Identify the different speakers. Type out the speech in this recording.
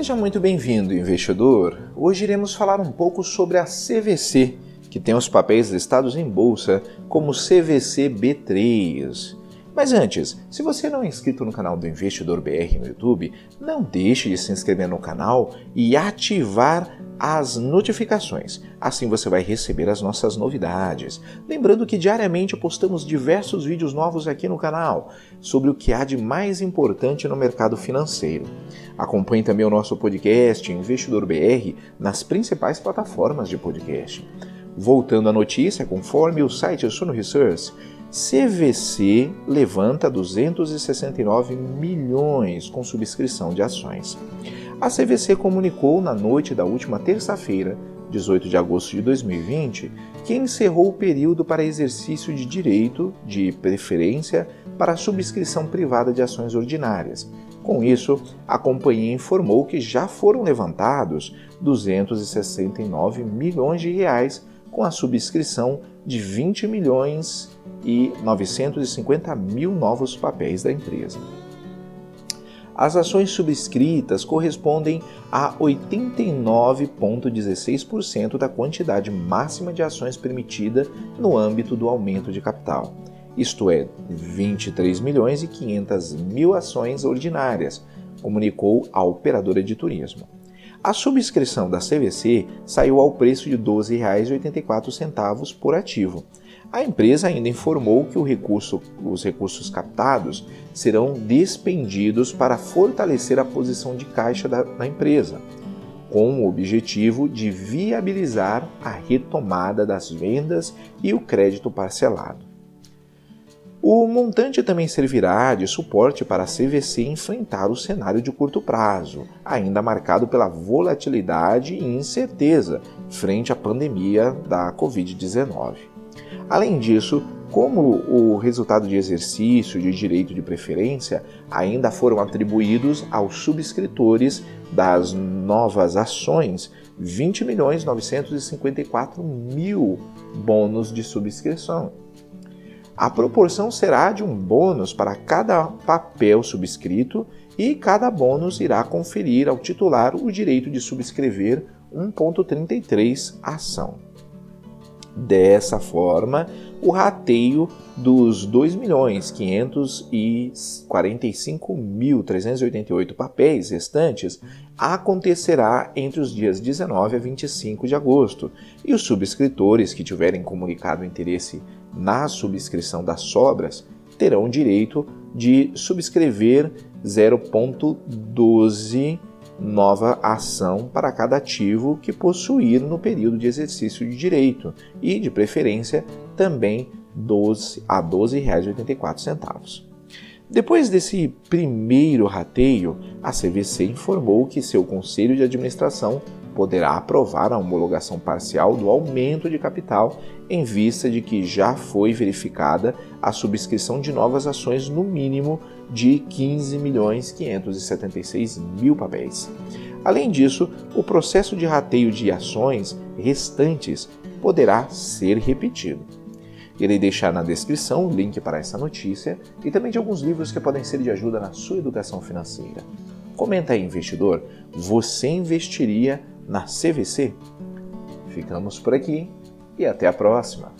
Speaker 1: Seja muito bem-vindo, investidor. Hoje iremos falar um pouco sobre a CVC, que tem os papéis listados em bolsa como CVC B3. Mas antes, se você não é inscrito no canal do Investidor BR no YouTube, não deixe de se inscrever no canal e ativar as notificações. Assim você vai receber as nossas novidades. Lembrando que diariamente postamos diversos vídeos novos aqui no canal sobre o que há de mais importante no mercado financeiro. Acompanhe também o nosso podcast Investidor BR nas principais plataformas de podcast. Voltando à notícia, conforme o site Suno Research, CVC levanta 269 milhões com subscrição de ações. A CVC comunicou na noite da última terça-feira, 18 de agosto de 2020, que encerrou o período para exercício de direito de preferência para subscrição privada de ações ordinárias. Com isso, a companhia informou que já foram levantados 269 milhões de reais com a subscrição de 20 milhões e 950 mil novos papéis da empresa. As ações subscritas correspondem a 89,16% da quantidade máxima de ações permitida no âmbito do aumento de capital, isto é, 23 milhões e 500 mil ações ordinárias, comunicou a operadora de turismo. A subscrição da CVC saiu ao preço de R$ 12,84 por ativo. A empresa ainda informou que recurso, os recursos captados serão despendidos para fortalecer a posição de caixa da, da empresa, com o objetivo de viabilizar a retomada das vendas e o crédito parcelado. O montante também servirá de suporte para a CVC enfrentar o cenário de curto prazo, ainda marcado pela volatilidade e incerteza frente à pandemia da Covid-19. Além disso, como o resultado de exercício de direito de preferência ainda foram atribuídos aos subscritores das novas ações 20 milhões 954 mil bônus de subscrição a proporção será de um bônus para cada papel subscrito e cada bônus irá conferir ao titular o direito de subscrever 1.33 ação. Dessa forma, o rateio dos 2.545.388 papéis restantes acontecerá entre os dias 19 a 25 de agosto, e os subscritores que tiverem comunicado interesse na subscrição das sobras terão direito de subscrever 0.12 nova ação para cada ativo que possuir no período de exercício de direito e, de preferência, também 12 a R$ 12,84. Depois desse primeiro rateio, a CVC informou que seu conselho de administração poderá aprovar a homologação parcial do aumento de capital em vista de que já foi verificada a subscrição de novas ações no mínimo de 15 milhões 576 mil papéis. Além disso, o processo de rateio de ações restantes poderá ser repetido. Irei deixar na descrição o link para essa notícia e também de alguns livros que podem ser de ajuda na sua educação financeira. Comenta aí, investidor, você investiria na CVC? Ficamos por aqui e até a próxima!